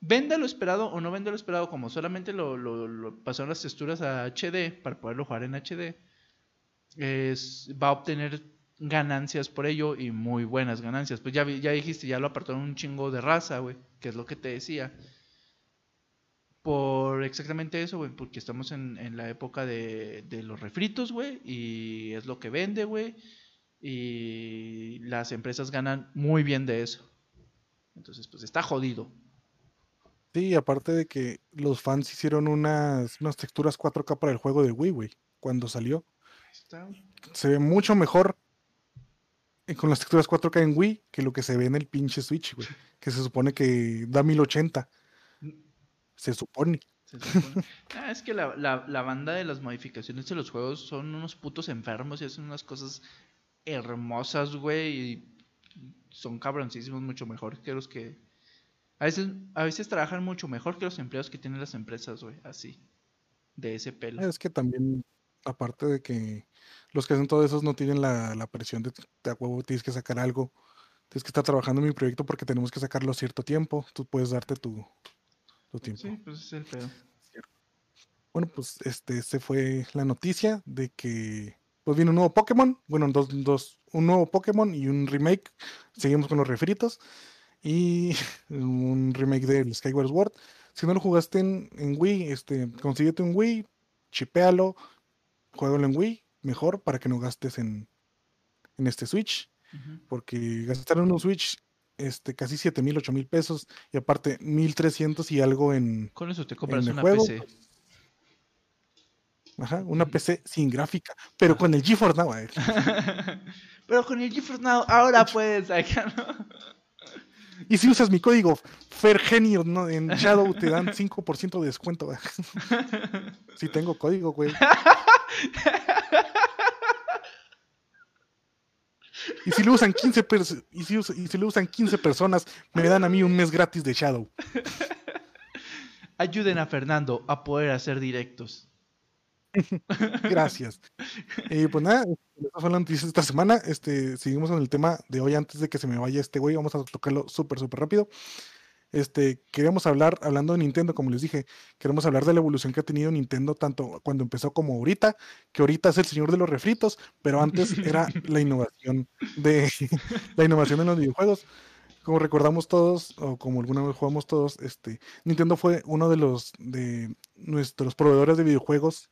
venda lo esperado o no venda lo esperado, como solamente lo, lo, pasaron las texturas a HD para poderlo jugar en HD, es, va a obtener ganancias por ello y muy buenas ganancias. Pues ya, ya dijiste, ya lo apartaron un chingo de raza, güey, que es lo que te decía. Por exactamente eso, güey, porque estamos en, en la época de, de los refritos, güey, y es lo que vende, güey, y las empresas ganan muy bien de eso. Entonces, pues está jodido. Sí, aparte de que los fans hicieron unas, unas texturas 4K para el juego de Wii, güey, cuando salió. Se ve mucho mejor con las texturas 4K en Wii que lo que se ve en el pinche Switch, güey. Que se supone que da 1080. Se supone. Ah, es que la, la, banda de las modificaciones de los juegos son unos putos enfermos y hacen unas cosas hermosas, güey. Y son cabroncísimos, mucho mejor que los que a veces, a veces trabajan mucho mejor que los empleados que tienen las empresas, güey, así, de ese pelo. Es que también, aparte de que los que hacen todo eso no tienen la, la presión de, de a huevo, tienes que sacar algo, tienes que estar trabajando en mi proyecto porque tenemos que sacarlo a cierto tiempo, tú puedes darte tu, tiempo. Sí, pues es el pedo. Bueno, pues este, se fue la noticia de que pues viene un nuevo Pokémon, bueno, dos, dos, un nuevo Pokémon y un remake, seguimos con los refritos y un remake del Skyward Sword. Si no lo jugaste en, Wii, este, consíguete un Wii, chipéalo, juégalo en Wii, mejor para que no gastes en, en este Switch. Porque gastar en un Switch este, casi 7 mil, 8 mil pesos y aparte 1300 y algo en. Con eso te compras una PC. Ajá, una PC sin gráfica, pero con el GeForce Now. pero con el GeForce Now ahora puedes sacarlo. Y si usas mi código FERGENIO ¿no? en Shadow te dan 5% de descuento. Si tengo código, güey. Y si lo usan 15 y si, y si lo usan 15 personas, me dan a mí un mes gratis de Shadow. Ayuden a Fernando a poder hacer directos. Gracias. Eh, pues nada, de esta semana. Este, seguimos con el tema de hoy antes de que se me vaya este güey. Vamos a tocarlo súper, súper rápido. Este, queremos hablar, hablando de Nintendo, como les dije, queremos hablar de la evolución que ha tenido Nintendo tanto cuando empezó como ahorita, que ahorita es el señor de los refritos, pero antes era la innovación de la innovación en los videojuegos. Como recordamos todos, o como alguna vez jugamos todos, este, Nintendo fue uno de los de nuestros proveedores de videojuegos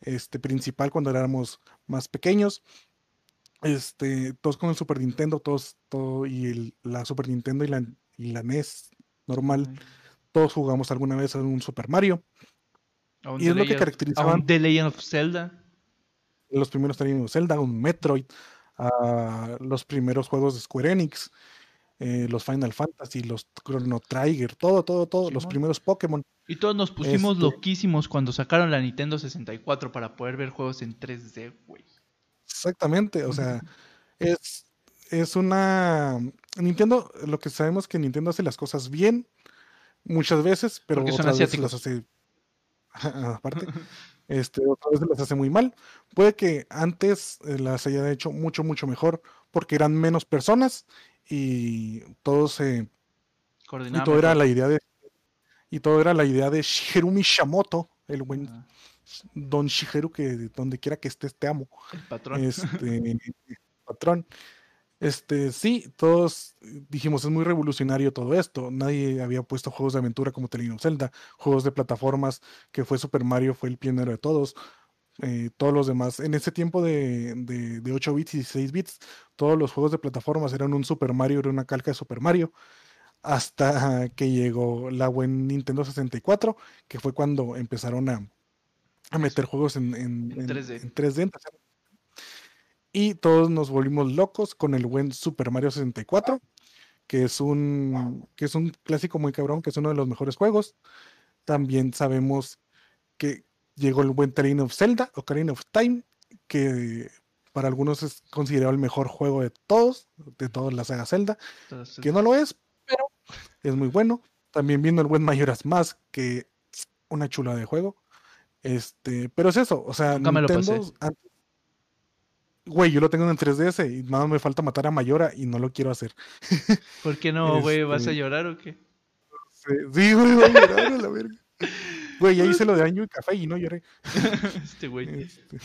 este, principal cuando éramos más pequeños. Este, todos con el Super Nintendo, todos, todo, y el, la Super Nintendo y la, y la NES normal, todos jugamos alguna vez en un Super Mario. Y es lo que caracterizaba. The Legend of Zelda. Los primeros de Zelda, un Metroid, los primeros juegos de Square Enix, eh, los Final Fantasy, los Chrono Trigger, todo, todo, todo, los primeros Pokémon. Y todos nos pusimos este loquísimos cuando sacaron la Nintendo 64 para poder ver juegos en 3D, güey. Exactamente, o sea, es, es una... Nintendo, lo que sabemos es que Nintendo hace las cosas bien muchas veces, pero otras veces las hace... Aparte, este, otras veces las hace muy mal. Puede que antes eh, las haya hecho mucho, mucho mejor porque eran menos personas y todo se... Y todo era la idea de y todo era la idea de Shigeru Mishamoto, el buen Don Shigeru, que donde quiera que estés te amo. El patrón. Este, patrón. Este, sí, todos dijimos, es muy revolucionario todo esto. Nadie había puesto juegos de aventura como Telino Zelda, juegos de plataformas, que fue Super Mario, fue el pionero de todos. Eh, todos los demás. En ese tiempo de, de, de, 8 bits y 6 bits, todos los juegos de plataformas eran un Super Mario, era una calca de Super Mario hasta que llegó la buen Nintendo 64, que fue cuando empezaron a, meter juegos en, 3D. Y todos nos volvimos locos con el buen Super Mario 64, que es un, que es un clásico muy cabrón, que es uno de los mejores juegos. También sabemos que llegó el buen Ocarina of Zelda, Ocarina of Time, que para algunos es considerado el mejor juego de todos, de todas las saga Zelda, que no lo es, pero es muy bueno. También viendo el buen Mayoras más que una chula de juego. Este, pero es eso, o sea, Nintendo Güey, yo lo tengo en 3DS y nada me falta matar a Mayora y no lo quiero hacer. ¿Por qué no, güey? ¿Vas a este, llorar o qué? Sí, güey, voy a llorar a la verga. Güey, ya hice lo de año y café y no lloré. Este güey. Este,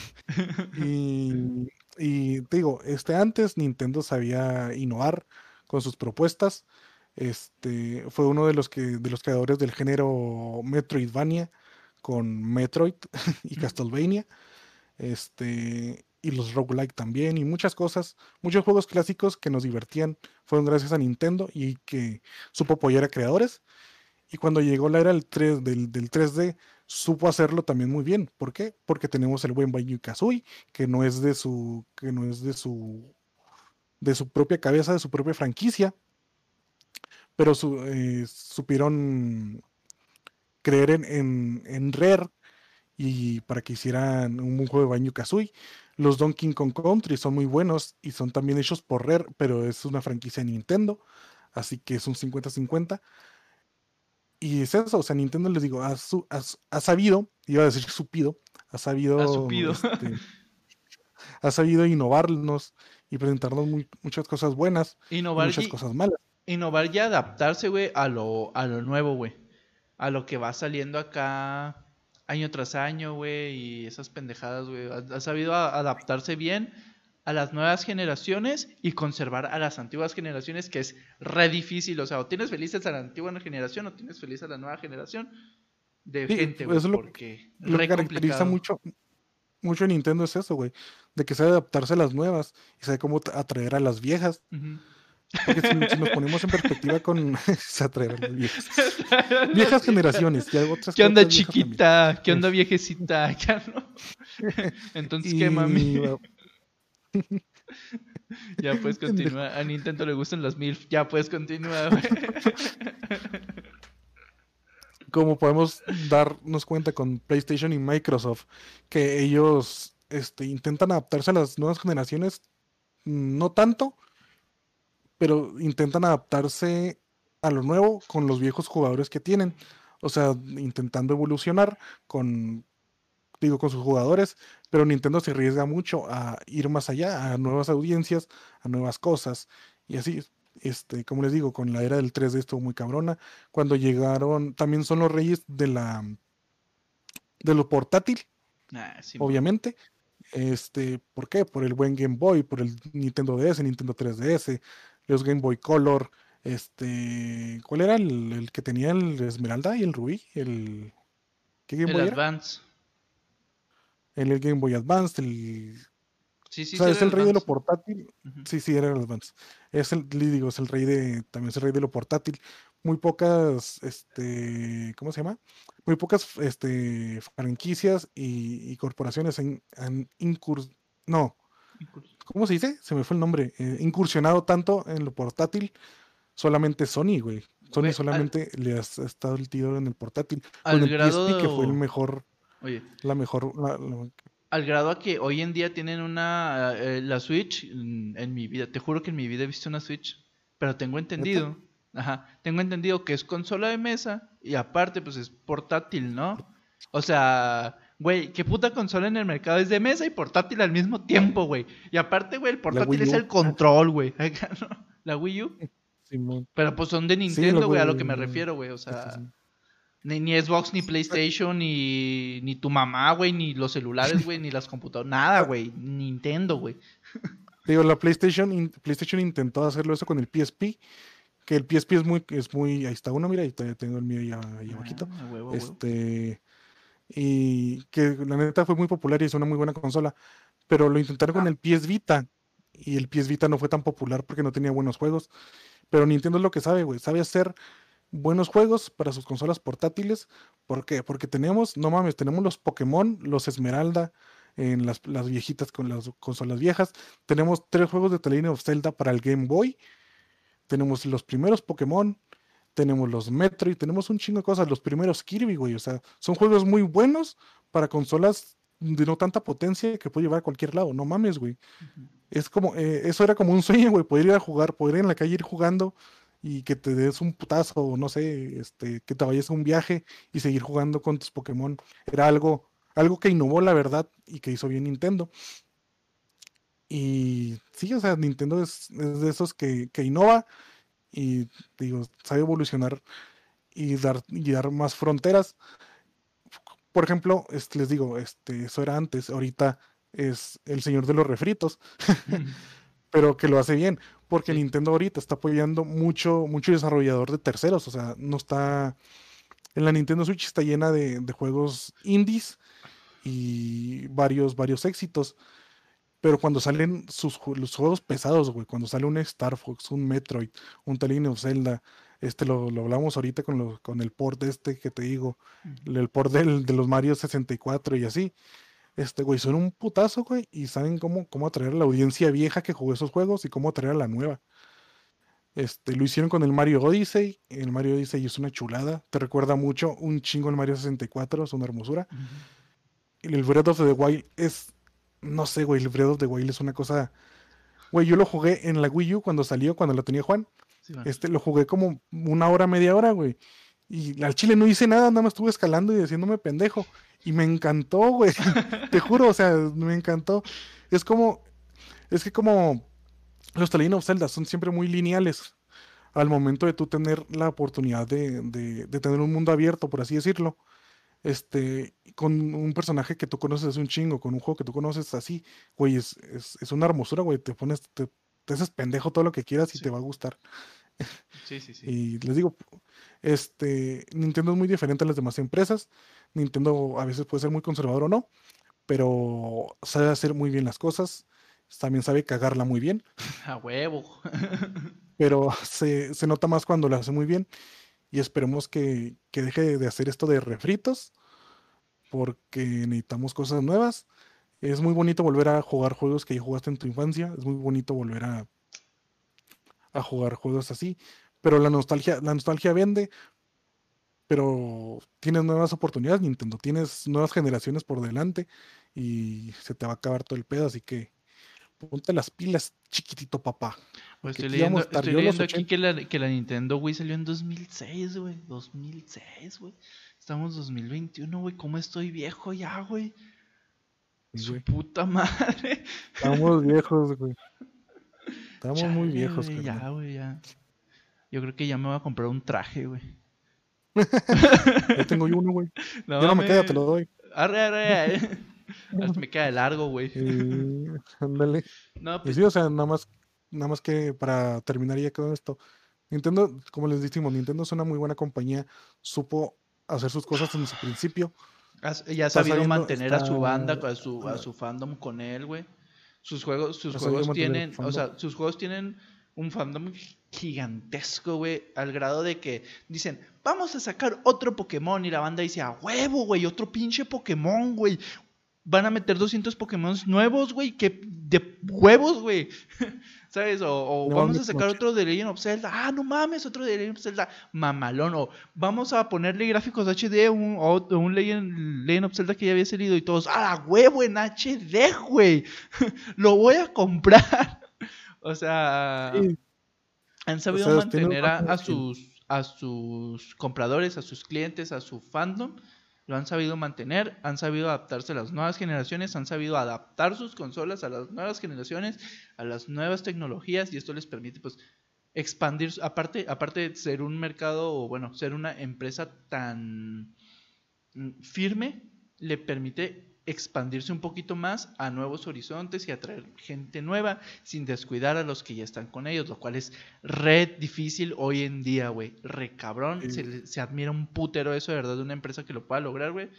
y, y te digo, este antes Nintendo sabía innovar con sus propuestas. Este, fue uno de los, que, de los creadores del género Metroidvania con Metroid y Castlevania. Este, y los roguelike también y muchas cosas, muchos juegos clásicos que nos divertían fueron gracias a Nintendo y que supo apoyar a creadores. Y cuando llegó la era del, 3, del, 3D, supo hacerlo también muy bien. ¿Por qué? Porque tenemos el buen Banjo Kazooie, que no es de su, que no es de su, de su propia cabeza, de su propia franquicia, pero eh, supieron creer en, en, Rare y para que hicieran un juego de Banjo Kazooie. Los Donkey Kong Country son muy buenos y son también hechos por Rare, pero es una franquicia de Nintendo, así que es un 50-50. Y es eso, o sea, Nintendo les digo, ha, ha, sabido, iba a decir supido, ha sabido, este, ha sabido innovarnos y presentarnos muchas cosas buenas, y muchas cosas malas innovar y adaptarse, güey, a lo, a lo nuevo, güey. A lo que va saliendo acá año tras año, güey, y esas pendejadas, güey. Ha, sabido adaptarse bien a las nuevas generaciones y conservar a las antiguas generaciones, que es re difícil. O sea, o tienes felices a la antigua generación o tienes feliz a la nueva generación de gente, güey. lo, porque lo que caracteriza mucho, mucho Nintendo es eso, güey. De que sabe adaptarse a las nuevas y sabe cómo atraer a las viejas. Porque si, nos ponemos en perspectiva con se atreven viejas. viejas generaciones. ¿Qué onda chiquita? ¿Qué onda viejecita? Entonces, ¿qué mami? ya puedes continuar. A Nintendo le gustan las MILF. Ya puedes continuar. Como podemos darnos cuenta con PlayStation y Microsoft, que ellos este, intentan adaptarse a las nuevas generaciones, no tanto, pero intentan adaptarse a lo nuevo con los viejos jugadores que tienen. O sea, intentando evolucionar con, digo, con sus jugadores, pero Nintendo se arriesga mucho a ir más allá, a nuevas audiencias, a nuevas cosas. Y así, este, como les digo, con la era del 3D estuvo muy cabrona. Cuando llegaron, también son los reyes de la de lo portátil, ah, obviamente. Este, ¿por qué? Por el buen Game Boy, por el Nintendo DS, Nintendo 3DS, los Game Boy Color, este, ¿cuál era el, que tenía el Esmeralda y el Rubí? El, ¿qué Game Boy Advance. El, el, Game Boy Advance, el... Sí, sí, o sea, es el, rey de lo portátil. Sí, sí, era el Advance. Es el, digo, es el rey de, también es el rey de lo portátil. Muy pocas, este, ¿cómo se llama? Muy pocas, este, franquicias y, corporaciones han, han incurs... No, ¿Cómo se dice? Se me fue el nombre. Eh, incursionado tanto en lo portátil. Solamente Sony, güey. Sony solamente le ha estado el tiro en el portátil. Al con el PSP, que fue el mejor. Oye. La mejor. Al grado a que hoy en día tienen una. Eh, la Switch. En, mi vida. Te juro que en mi vida he visto una Switch. Pero tengo entendido. Ajá. Tengo entendido que es consola de mesa. Y aparte, pues es portátil, ¿no? O sea Güey, ¿qué puta consola en el mercado es de mesa y portátil al mismo tiempo, güey? Y aparte, güey, el portátil es el control, güey. La Wii U. Pero pues son de Nintendo, güey, a lo que me refiero, güey. O sea, ni, ni, Xbox, ni PlayStation, ni, ni tu mamá, güey, ni los celulares, güey, ni las computadoras. Nada, güey. Nintendo, güey. Digo, la PlayStation, PlayStation intentó hacerlo eso con el PSP. Que el PSP es muy, es muy. Ahí está uno, mira, ahí tengo el mío ya, ya ah, este y que la neta fue muy popular y es una muy buena consola, pero lo intentaron con el PS Vita y el PS Vita no fue tan popular porque no tenía buenos juegos, pero Nintendo es lo que sabe, güey, sabe hacer buenos juegos para sus consolas portátiles, ¿por qué? Porque tenemos, no mames, tenemos los Pokémon, los Esmeralda, en las, las, viejitas con las consolas viejas. Tenemos tres juegos de The Legend of Zelda para el Game Boy. Tenemos los primeros Pokémon tenemos los Metroid, tenemos un chingo de cosas, los primeros Kirby, güey, o sea, son juegos muy buenos para consolas de no tanta potencia que puede llevar a cualquier lado, no mames, güey. Es como, eh, eso era como un sueño, güey, poder ir a jugar, poder ir en la calle ir jugando y que te des un putazo, o no sé, este, que te vayas a un viaje y seguir jugando con tus Pokémon. Era algo, algo que innovó, la verdad, y que hizo bien Nintendo. Y sí, o sea, Nintendo es, de esos que, que innova y digo, sabe evolucionar y dar, y dar más fronteras. Por ejemplo, este, les digo, este, eso era antes, ahorita es el señor de los refritos, pero que lo hace bien, porque Nintendo ahorita está apoyando mucho, mucho desarrollador de terceros, o sea, no está, en la Nintendo Switch está llena de, de juegos indies y varios, varios éxitos. Pero cuando salen sus, los juegos pesados, güey, cuando sale un Star Fox, un Metroid, un of Zelda, este lo, lo hablamos ahorita con, con el port este que te digo, el port del, de los Mario 64 y así. Este, güey, son un putazo, güey, y saben cómo, cómo atraer a la audiencia vieja que jugó esos juegos y cómo atraer a la nueva. Este, lo hicieron con el Mario Odyssey. El Mario Odyssey es una chulada. Te recuerda mucho un chingo el Mario 64, es una hermosura. Y el Breath of the Wild es no sé, güey, el Breath of the Wild es una cosa. Güey, yo lo jugué en la Wii U cuando salió, cuando lo tenía Juan. este, lo jugué como una hora, media hora, güey. Y al chile no hice nada, nada más estuve escalando y haciéndome pendejo. Y me encantó, güey. Te juro, o sea, me encantó. Es como. Es que como. Los The of Zelda son siempre muy lineales. Al momento de tú tener la oportunidad de, de tener un mundo abierto, por así decirlo este, con un personaje que tú conoces un chingo, con un juego que tú conoces así, güey, es, es, una hermosura, güey, te pones, te, te, haces pendejo todo lo que quieras y te va a gustar. Sí, sí, sí. y les digo, este, Nintendo es muy diferente a las demás empresas, Nintendo a veces puede ser muy conservador o no, pero sabe hacer muy bien las cosas, también sabe cagarla muy bien. A huevo. pero se, se, nota más cuando lo hace muy bien. Y esperemos que, que deje de hacer esto de refritos, porque necesitamos cosas nuevas. Es muy bonito volver a jugar juegos que ya jugaste en tu infancia. Es muy bonito volver a, a jugar juegos así. Pero la nostalgia, la nostalgia vende. Pero tienes nuevas oportunidades, Nintendo. Tienes nuevas generaciones por delante. Y se te va a acabar todo el pedo. Así que ponte las pilas, chiquitito papá. Pues estoy leyendo, estoy leyendo aquí que la, que la, Nintendo, güey, salió en 2006, güey. 2006, güey. Estamos 2021, güey. ¿Cómo estoy viejo ya, güey? Su puta madre. Estamos viejos, güey. Estamos muy viejos, güey. Ya, güey, ya. Yo creo que ya me voy a comprar un traje, güey. Yo tengo uno, güey. No, no me queda, te lo doy. Arre, arre, Hasta me queda de largo, güey. ándale. No, pues... sí, o sea, nada más, nada más que para terminar ya con esto. Nintendo, como les decimos, Nintendo es una muy buena compañía. Supo hacer sus cosas en su principio. ya ha sabido mantener a su banda, a su, a su fandom con él, güey. Sus juegos, sus juegos tienen, o sea, sus juegos tienen un fandom gigantesco, güey, al grado de que dicen, vamos a sacar otro Pokémon y la banda dice, a huevo, güey, otro pinche Pokémon, güey. Van a meter 200 Pokémon nuevos, güey, que de huevos, güey. ¿Sabes? O, vamos a sacar otro de Legend of Zelda. Ah, no mames, otro de Legend of Zelda. Mamalón. O vamos a ponerle gráficos HD un, o un Legend, Legend of Zelda que ya había salido y todos. ¡Ah, huevo en HD, güey! Lo voy a comprar. o sea. Han sabido mantener a, sus, a sus compradores, a sus clientes, a su fandom lo han sabido mantener, han sabido adaptarse a las nuevas generaciones, han sabido adaptar sus consolas a las nuevas generaciones, a las nuevas tecnologías y esto les permite pues expandir, aparte, aparte de ser un mercado o bueno, ser una empresa tan mm, firme, le permite expandirse un poquito más a nuevos horizontes y atraer gente nueva sin descuidar a los que ya están con ellos, lo cual es red difícil hoy en día, güey. Re cabrón, se, admira un putero eso de verdad de una empresa que lo pueda lograr, güey.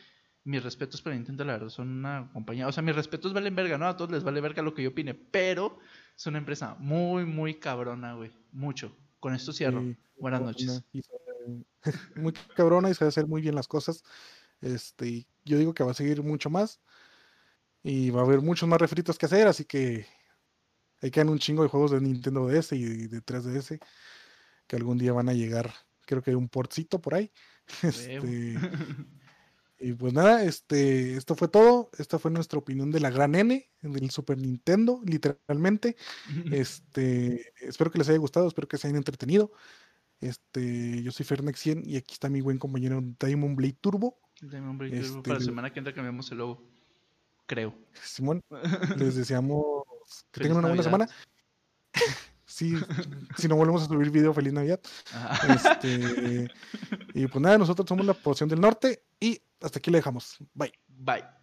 Mis respetos para Nintendo, la verdad, son una compañía, o sea, mis respetos valen verga, ¿no? A todos les vale verga lo que yo opine, pero es una empresa muy, muy cabrona, güey. Mucho. Con esto cierro. Buenas noches. muy cabrona y sabe hacer muy bien las cosas. Este, yo digo que va a seguir mucho más. Y va a haber muchos más refritos que hacer, así que hay quedan un chingo de juegos de Nintendo DS y de 3DS que algún día van a llegar. Creo que hay un portcito por ahí. Este, y pues nada, este, esto fue todo. Esta fue nuestra opinión de la gran N, del Super Nintendo, literalmente. Este, espero que les haya gustado, espero que se hayan entretenido. Este, yo soy Fernex 100 y aquí está mi buen compañero Diamond Blade Turbo. Diamond Blade Turbo. Este, para la semana que entra cambiamos el logo. Creo. Simón, les deseamos que tengan una buena semana. sí, si no volvemos a subir video, feliz Navidad. Este, y pues nada, nosotros somos la Poción del Norte y hasta aquí le dejamos. Bye. Bye.